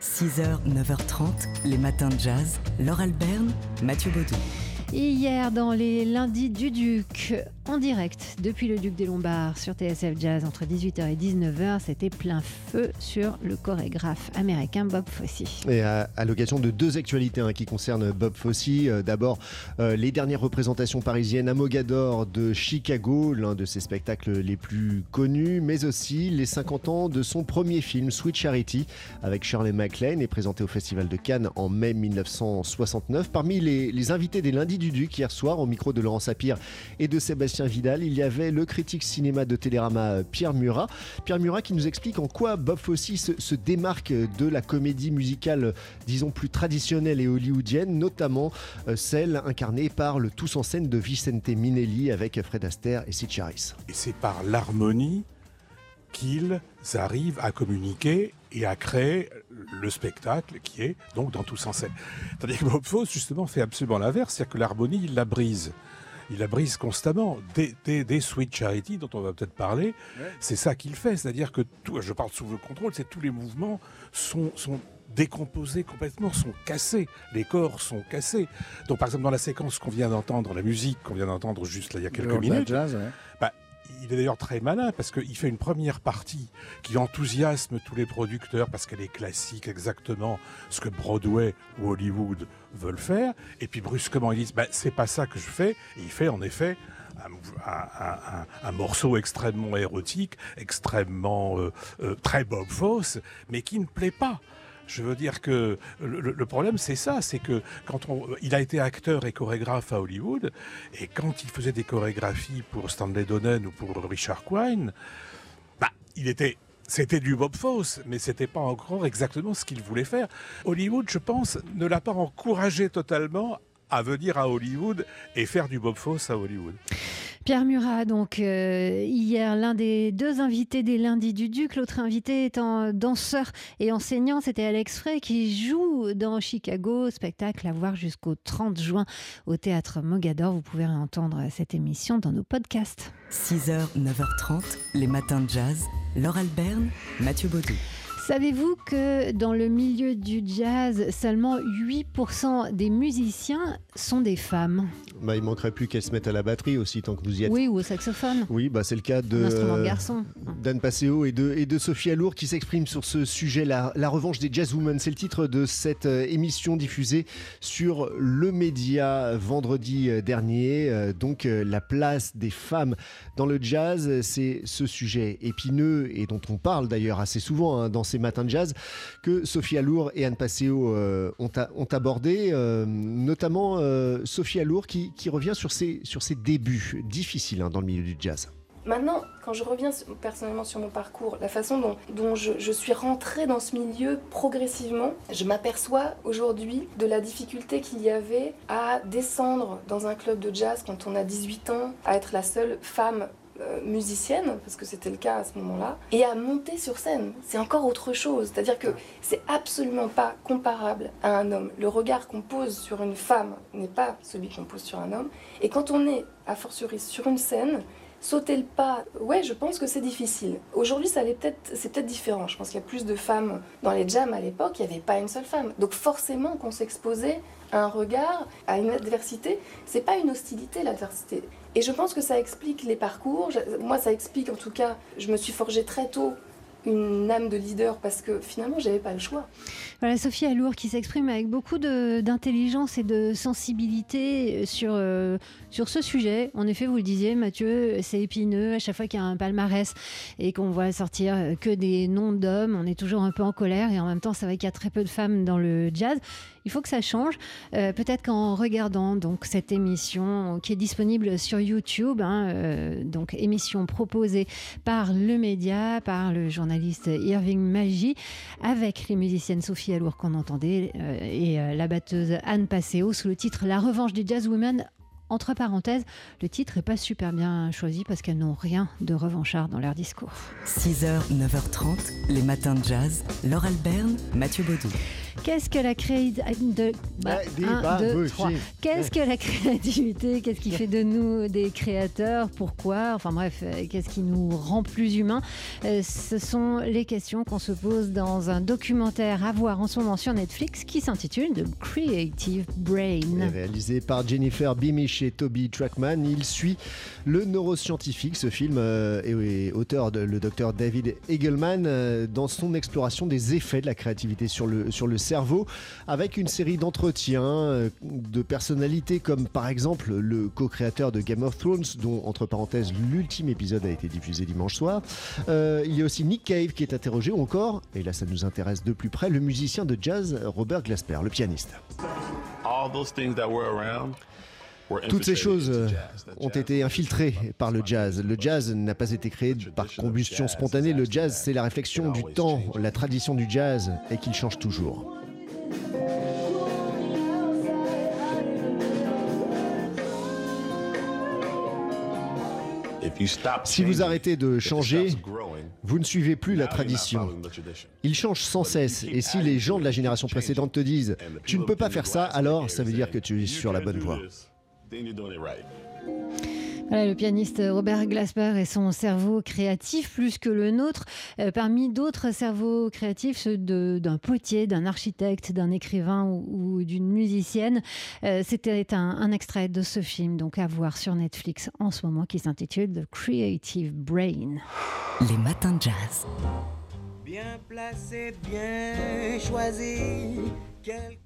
6h, 9h30, les matins de jazz. Laure Alberne, Mathieu Baudou. Hier, dans les lundis du Duc, en direct depuis le Duc des Lombards sur TSF Jazz entre 18h et 19h, c'était plein feu sur le chorégraphe américain Bob Fosse. Et à, l'occasion de deux actualités hein, qui concernent Bob Fosse. Euh, D'abord, euh, les dernières représentations parisiennes à Mogador de Chicago, l'un de ses spectacles les plus connus, mais aussi les 50 ans de son premier film Sweet Charity avec Shirley MacLaine et présenté au Festival de Cannes en mai 1969. Parmi les, les invités des lundis du Duc hier soir, au micro de Laurent Sapir et de Sébastien Vidal, il y avait le critique cinéma de Télérama Pierre Murat. Pierre Murat qui nous explique en quoi Bob Fosse se, démarque de la comédie musicale, disons plus traditionnelle et hollywoodienne, notamment euh, celle incarnée par le tous en scène de Vicente Minelli avec Fred Astaire et Sid Harris. Et c'est par l'harmonie qu'ils arrivent à communiquer et à créer le spectacle qui est donc dans tous en scène. Tandis que Bob Fosse, justement, fait absolument l'inverse, c'est-à-dire que l'harmonie, il la brise. Il la brise constamment. Des, des, des Sweet Charity, dont on va peut-être parler, c'est ça qu'il fait. C'est-à-dire que, tout, je parle sous le contrôle, c'est tous les mouvements sont, sont décomposés complètement, sont cassés. Les corps sont cassés. Donc, par exemple, dans la séquence qu'on vient d'entendre, la musique qu'on vient d'entendre juste là, il y a quelques minutes, jazz, ouais. bah, il est d'ailleurs très malin parce qu'il fait une première partie qui enthousiasme tous les producteurs parce qu'elle est classique, exactement ce que Broadway ou Hollywood veulent faire. Et puis brusquement, ils disent bah, c'est pas ça que je fais. Il fait en effet un morceau extrêmement érotique, extrêmement euh, euh, très Bob Fosse, mais qui ne plaît pas. Je veux dire que le, problème, c'est ça, c'est que quand on, il a été acteur et chorégraphe à Hollywood, et quand il faisait des chorégraphies pour Stanley Donen ou pour Richard Quine, bah, il était, c'était du Bob Fosse, mais c'était pas encore exactement ce qu'il voulait faire. Hollywood, je pense, ne l'a pas encouragé totalement à venir à Hollywood et faire du Bob Fosse à Hollywood. Pierre Murat, donc euh, hier, l'un des deux invités des lundis du Duc, l'autre invité étant danseur et enseignant, c'était Alex Frey qui joue dans Chicago, spectacle à voir jusqu'au 30 juin au théâtre Mogador. Vous pouvez entendre cette émission dans nos podcasts. 6h, 9h30, les matins de jazz. Laure Alberne, Mathieu Baudou. Savez-vous que dans le milieu du jazz, seulement 8% des musiciens sont des femmes? Bah, il manquerait plus qu'elle se mette à la batterie aussi tant que vous y êtes. Oui, ou au saxophone Oui, bah, c'est le cas de euh, garçon. Dan Passeo et de, et de Sophie Alour qui s'expriment sur ce sujet, la, la revanche des jazzwomen. C'est le titre de cette euh, émission diffusée sur le média vendredi euh, dernier. Euh, donc la place des femmes dans le jazz, c'est ce sujet épineux et dont on parle d'ailleurs assez souvent hein, dans ces matins de jazz que Sophie Alour et Anne Passeo euh, ont, abordé, euh, notamment euh, Sophie Alour qui, revient sur ses, débuts difficiles hein, dans le milieu du jazz. Maintenant, quand je reviens personnellement sur mon parcours, la façon dont, je suis rentrée dans ce milieu progressivement, je m'aperçois aujourd'hui de la difficulté qu'il y avait à descendre dans un club de jazz quand on a 18 ans, à être la seule femme euh, musicienne, parce que c'était le cas à ce moment-là, et à monter sur scène. C'est encore autre chose. C'est-à-dire que c'est absolument pas comparable à un homme. Le regard qu'on pose sur une femme n'est pas celui qu'on pose sur un homme. Et quand on est, a fortiori, sur une scène, Sauter le pas, ouais, je pense que c'est difficile. Aujourd'hui, ça peut-être, c'est peut-être différent. Je pense qu'il y a plus de femmes dans les jams à l'époque. Il n'y avait pas une seule femme. Donc forcément, qu'on s'exposait à un regard, à une adversité, c'est pas une hostilité l'adversité. Et je pense que ça explique les parcours. Moi, ça explique en tout cas. Je me suis forgée très tôt une âme de leader parce que finalement, j'avais pas le choix. Voilà, Sophie Alour qui s'exprime avec beaucoup d'intelligence et de sensibilité sur, euh, sur ce sujet. En effet, vous le disiez, Mathieu, c'est épineux. À chaque fois qu'il y a un palmarès et qu'on voit sortir euh, que des noms d'hommes, on est toujours un peu en colère et en même temps, c'est vrai qu'il y a très peu de femmes dans le jazz. Il faut que ça change. Euh, Peut-être qu'en regardant donc cette émission qui est disponible sur YouTube, hein, euh, donc émission proposée par le média, par le Irving Magie, avec les musiciennes Sophie Alour qu'on entendait euh, et euh, la batteuse Anne Passeo sous le titre La revanche des jazz women. Entre parenthèses, le titre est pas super bien choisi parce qu'elles n'ont rien de revanchard dans leur discours. 6h, 9h30, les matins de jazz. Laure Alberne, Mathieu Baudou. Qu'est-ce que la créativité bah, si. Qu'est-ce que la créativité? Qu'est-ce qui fait de nous des créateurs? Pourquoi? Enfin bref, euh, qu'est-ce qui nous rend plus humains? Euh, Ce sont les questions qu'on se pose dans un documentaire à voir en ce moment sur Netflix qui s'intitule The Creative Et Brain. Réalisé par Jennifer Beamish et Toby Trackman, il suit le neuroscientifique. Ce film euh, et auteur de le docteur David Eagleman euh, dans son exploration des effets de la créativité sur le, sur le cerveau, avec une série d'entretiens euh, de personnalités comme par exemple le co-créateur de Game of Thrones, dont entre parenthèses l'ultime épisode a été diffusé dimanche soir. Euh, il y a aussi Nick Cave qui est interrogé, ou encore, et là ça nous intéresse de plus près, le musicien de jazz Robert Glasper, le pianiste. all those things that were around were Toutes ces choses euh, ont été infiltrées par le jazz. Le jazz n'a pas été créé par combustion spontanée. Le jazz, c'est la réflexion du temps. La tradition du jazz est qu'il change toujours. If you stop Si vous arrêtez de changer, vous ne suivez plus la tradition. Il change sans cesse. Et si les gens de la génération précédente te disent tu ne peux pas faire ça, alors ça veut dire que tu es sur la bonne voie. Voilà, le pianiste Robert Glasper et son cerveau créatif plus que le nôtre. Euh, parmi d'autres cerveaux créatifs, ceux de- d'un potier, d'un architecte, d'un écrivain ou, ou d'une musicienne. Euh, C'était un, un extrait de ce film, donc à voir sur Netflix en ce moment, qui s'intitule The Creative Brain. Les matins de jazz. Bien placé, bien choisi, quelque